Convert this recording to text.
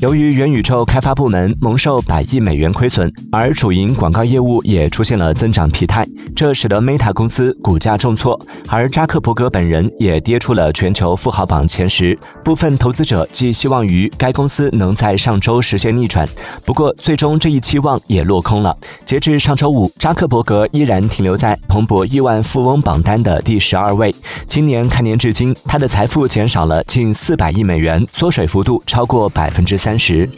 由于元宇宙开发部门蒙受百亿美元亏损，而主营广告业务也出现了增长疲态，这使得 Meta 公司股价重挫，而扎克伯格本人也跌出了全球富豪榜前十。部分投资者寄希望于该公司能在上周实现逆转，不过最终这一期望也落空了。截至上周五，扎克伯格依然停留在彭博亿万富翁榜单的第十二位。今年开年至今，他的财富减少了近四百亿美元，缩水幅度超过百分之三。三十。